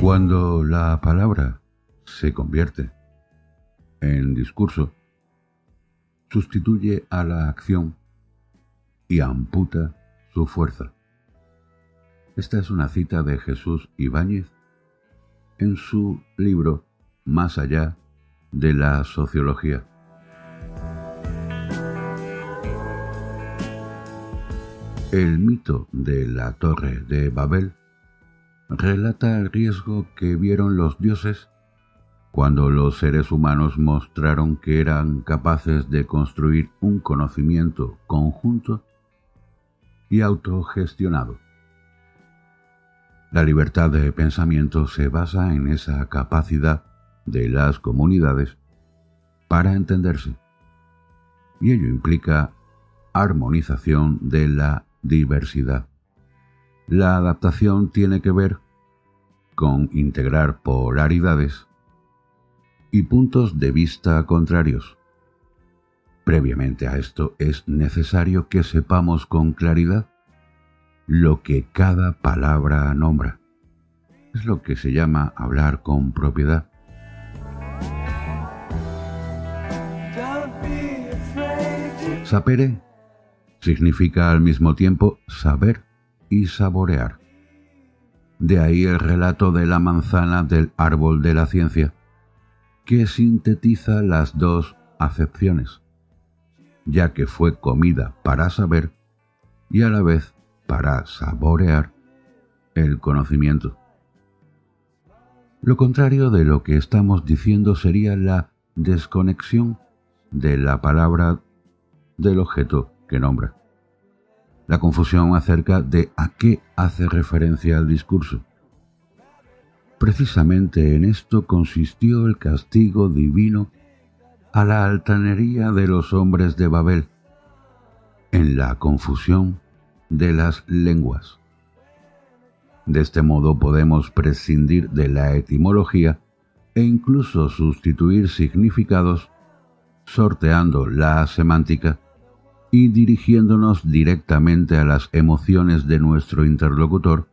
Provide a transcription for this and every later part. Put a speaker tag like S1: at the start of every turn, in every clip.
S1: Cuando la palabra se convierte en discurso, sustituye a la acción y amputa su fuerza. Esta es una cita de Jesús Ibáñez en su libro Más allá de la sociología. El mito de la torre de Babel relata el riesgo que vieron los dioses cuando los seres humanos mostraron que eran capaces de construir un conocimiento conjunto y autogestionado. La libertad de pensamiento se basa en esa capacidad de las comunidades para entenderse, y ello implica armonización de la diversidad. La adaptación tiene que ver con integrar polaridades y puntos de vista contrarios. Previamente a esto es necesario que sepamos con claridad lo que cada palabra nombra. Es lo que se llama hablar con propiedad. Sapere significa al mismo tiempo saber y saborear. De ahí el relato de la manzana del árbol de la ciencia, que sintetiza las dos acepciones, ya que fue comida para saber y a la vez para saborear el conocimiento. Lo contrario de lo que estamos diciendo sería la desconexión de la palabra del objeto que nombra la confusión acerca de a qué hace referencia el discurso. Precisamente en esto consistió el castigo divino a la altanería de los hombres de Babel, en la confusión de las lenguas. De este modo podemos prescindir de la etimología e incluso sustituir significados sorteando la semántica y dirigiéndonos directamente a las emociones de nuestro interlocutor,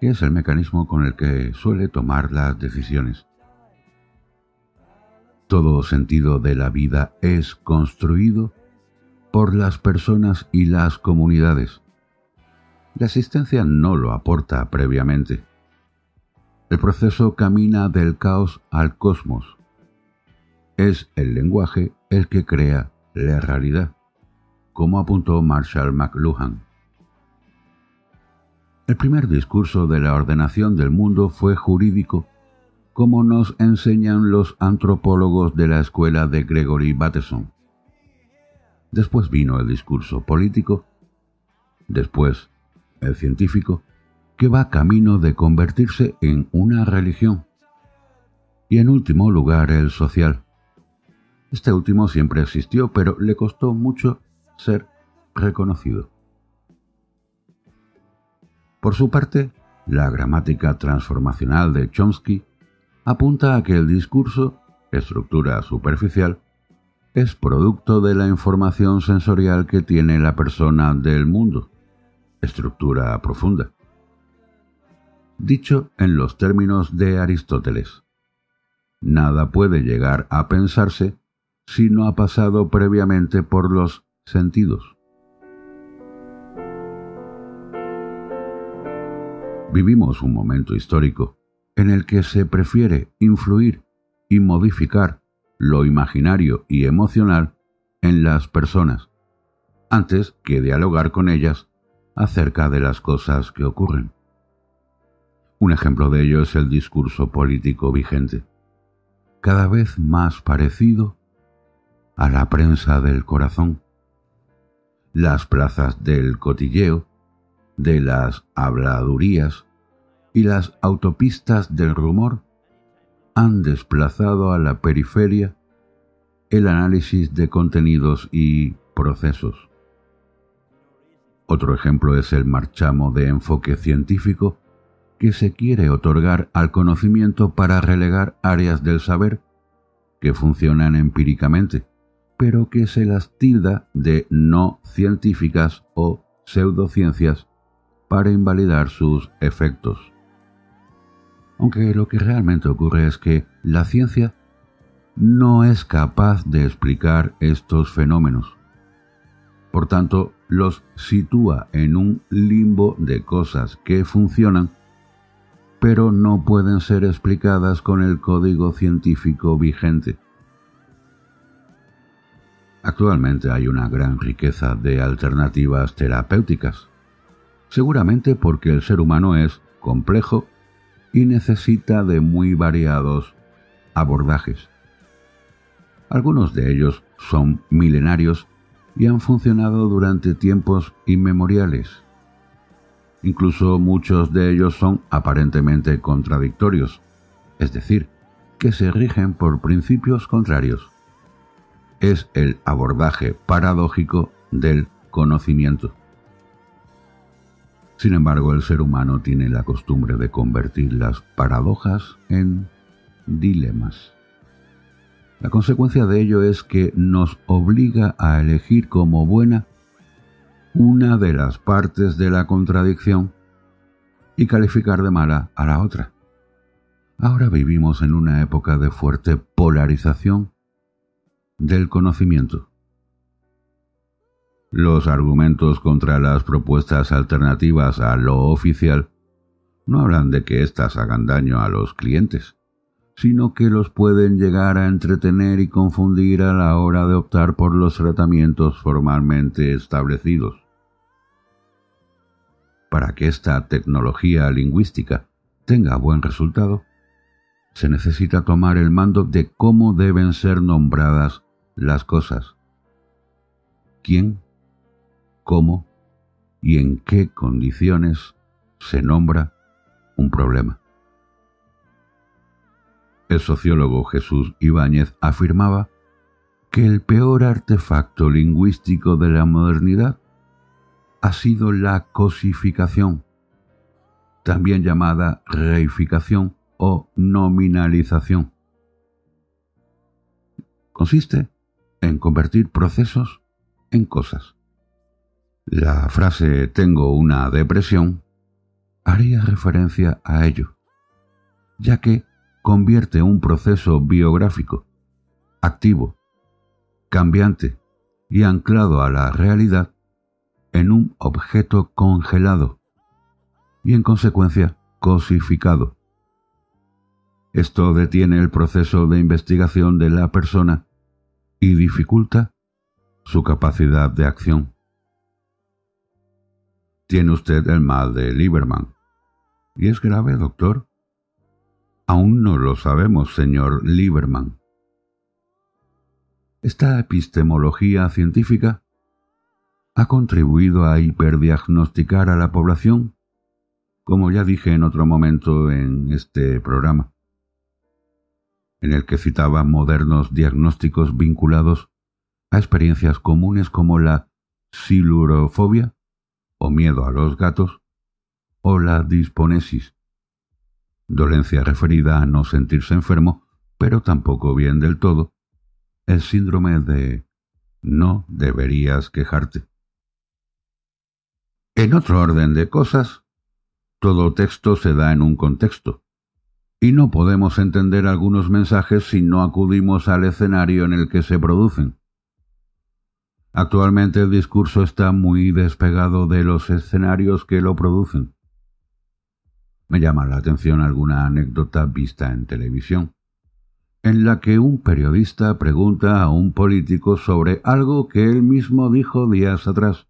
S1: que es el mecanismo con el que suele tomar las decisiones. Todo sentido de la vida es construido por las personas y las comunidades. La existencia no lo aporta previamente. El proceso camina del caos al cosmos. Es el lenguaje el que crea la realidad como apuntó Marshall McLuhan. El primer discurso de la ordenación del mundo fue jurídico, como nos enseñan los antropólogos de la escuela de Gregory Bateson. Después vino el discurso político, después el científico, que va camino de convertirse en una religión, y en último lugar el social. Este último siempre existió, pero le costó mucho ser reconocido. Por su parte, la gramática transformacional de Chomsky apunta a que el discurso, estructura superficial, es producto de la información sensorial que tiene la persona del mundo, estructura profunda. Dicho en los términos de Aristóteles, nada puede llegar a pensarse si no ha pasado previamente por los sentidos. Vivimos un momento histórico en el que se prefiere influir y modificar lo imaginario y emocional en las personas, antes que dialogar con ellas acerca de las cosas que ocurren. Un ejemplo de ello es el discurso político vigente, cada vez más parecido a la prensa del corazón, las plazas del cotilleo, de las habladurías y las autopistas del rumor han desplazado a la periferia el análisis de contenidos y procesos. Otro ejemplo es el marchamo de enfoque científico que se quiere otorgar al conocimiento para relegar áreas del saber que funcionan empíricamente pero que se las tilda de no científicas o pseudociencias para invalidar sus efectos. Aunque lo que realmente ocurre es que la ciencia no es capaz de explicar estos fenómenos. Por tanto, los sitúa en un limbo de cosas que funcionan, pero no pueden ser explicadas con el código científico vigente. Actualmente hay una gran riqueza de alternativas terapéuticas, seguramente porque el ser humano es complejo y necesita de muy variados abordajes. Algunos de ellos son milenarios y han funcionado durante tiempos inmemoriales. Incluso muchos de ellos son aparentemente contradictorios, es decir, que se rigen por principios contrarios. Es el abordaje paradójico del conocimiento. Sin embargo, el ser humano tiene la costumbre de convertir las paradojas en dilemas. La consecuencia de ello es que nos obliga a elegir como buena una de las partes de la contradicción y calificar de mala a la otra. Ahora vivimos en una época de fuerte polarización del conocimiento. Los argumentos contra las propuestas alternativas a lo oficial no hablan de que éstas hagan daño a los clientes, sino que los pueden llegar a entretener y confundir a la hora de optar por los tratamientos formalmente establecidos. Para que esta tecnología lingüística tenga buen resultado, se necesita tomar el mando de cómo deben ser nombradas las cosas. ¿Quién cómo y en qué condiciones se nombra un problema. El sociólogo Jesús Ibáñez afirmaba que el peor artefacto lingüístico de la modernidad ha sido la cosificación, también llamada reificación o nominalización. Consiste en convertir procesos en cosas. La frase tengo una depresión haría referencia a ello, ya que convierte un proceso biográfico, activo, cambiante y anclado a la realidad en un objeto congelado y en consecuencia cosificado. Esto detiene el proceso de investigación de la persona y dificulta su capacidad de acción. Tiene usted el mal de Lieberman. ¿Y es grave, doctor? Aún no lo sabemos, señor Lieberman. Esta epistemología científica ha contribuido a hiperdiagnosticar a la población, como ya dije en otro momento en este programa, en el que citaba modernos diagnósticos vinculados a experiencias comunes como la silurofobia o miedo a los gatos, o la disponesis, dolencia referida a no sentirse enfermo, pero tampoco bien del todo, el síndrome de no deberías quejarte. En otro orden de cosas, todo texto se da en un contexto, y no podemos entender algunos mensajes si no acudimos al escenario en el que se producen. Actualmente el discurso está muy despegado de los escenarios que lo producen. Me llama la atención alguna anécdota vista en televisión, en la que un periodista pregunta a un político sobre algo que él mismo dijo días atrás.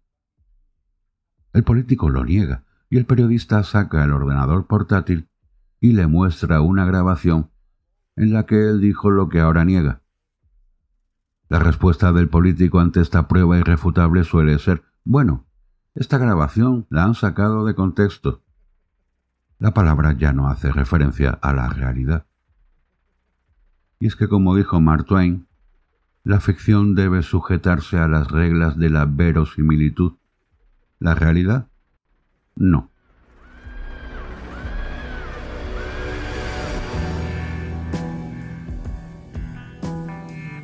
S1: El político lo niega y el periodista saca el ordenador portátil y le muestra una grabación en la que él dijo lo que ahora niega. La respuesta del político ante esta prueba irrefutable suele ser, bueno, esta grabación la han sacado de contexto. La palabra ya no hace referencia a la realidad. Y es que, como dijo Mark Twain, la ficción debe sujetarse a las reglas de la verosimilitud. La realidad, no.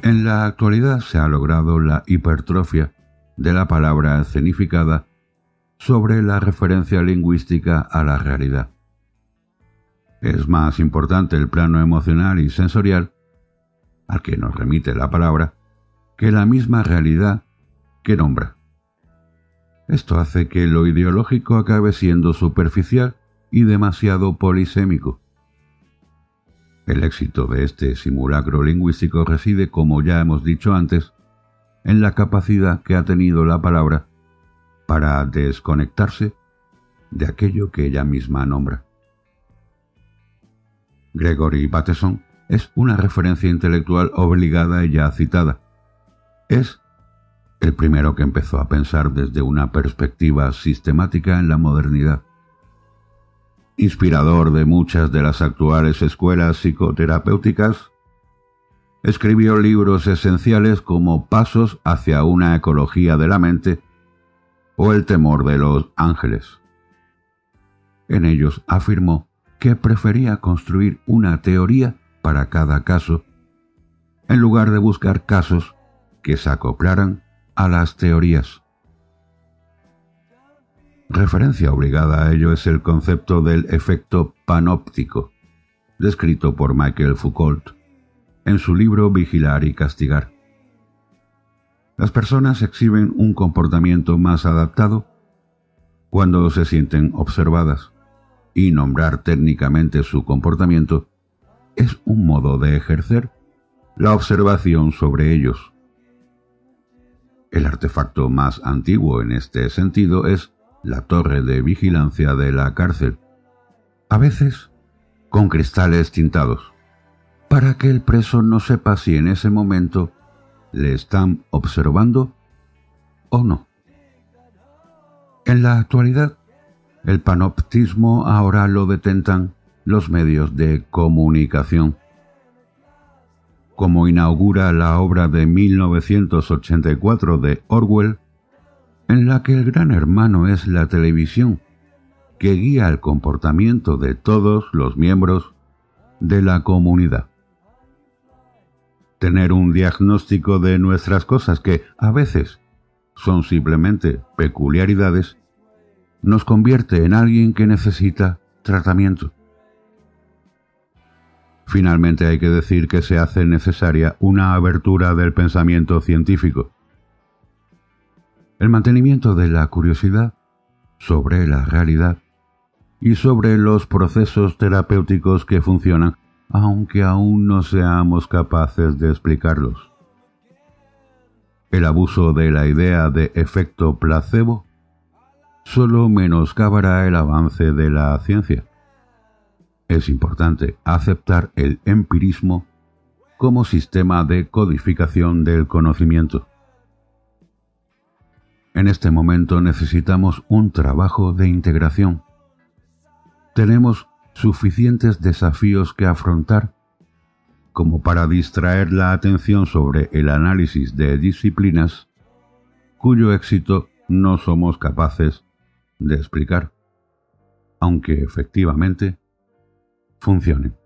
S1: En la actualidad se ha logrado la hipertrofia de la palabra escenificada sobre la referencia lingüística a la realidad. es más importante el plano emocional y sensorial, al que nos remite la palabra, que la misma realidad que nombra. Esto hace que lo ideológico acabe siendo superficial y demasiado polisémico. El éxito de este simulacro lingüístico reside, como ya hemos dicho antes, en la capacidad que ha tenido la palabra para desconectarse de aquello que ella misma nombra. Gregory Bateson es una referencia intelectual obligada y ya citada. Es el primero que empezó a pensar desde una perspectiva sistemática en la modernidad. Inspirador de muchas de las actuales escuelas psicoterapéuticas, escribió libros esenciales como Pasos hacia una ecología de la mente o El temor de los ángeles. En ellos afirmó que prefería construir una teoría para cada caso en lugar de buscar casos que se acoplaran a las teorías. Referencia obligada a ello es el concepto del efecto panóptico, descrito por Michael Foucault en su libro Vigilar y Castigar. Las personas exhiben un comportamiento más adaptado cuando se sienten observadas y nombrar técnicamente su comportamiento es un modo de ejercer la observación sobre ellos. El artefacto más antiguo en este sentido es la torre de vigilancia de la cárcel, a veces con cristales tintados, para que el preso no sepa si en ese momento le están observando o no. En la actualidad, el panoptismo ahora lo detentan los medios de comunicación. Como inaugura la obra de 1984 de Orwell, en la que el gran hermano es la televisión, que guía el comportamiento de todos los miembros de la comunidad. Tener un diagnóstico de nuestras cosas que a veces son simplemente peculiaridades nos convierte en alguien que necesita tratamiento. Finalmente hay que decir que se hace necesaria una abertura del pensamiento científico. El mantenimiento de la curiosidad sobre la realidad y sobre los procesos terapéuticos que funcionan, aunque aún no seamos capaces de explicarlos. El abuso de la idea de efecto placebo solo menoscabará el avance de la ciencia. Es importante aceptar el empirismo como sistema de codificación del conocimiento. En este momento necesitamos un trabajo de integración. Tenemos suficientes desafíos que afrontar como para distraer la atención sobre el análisis de disciplinas cuyo éxito no somos capaces de explicar, aunque efectivamente funcione.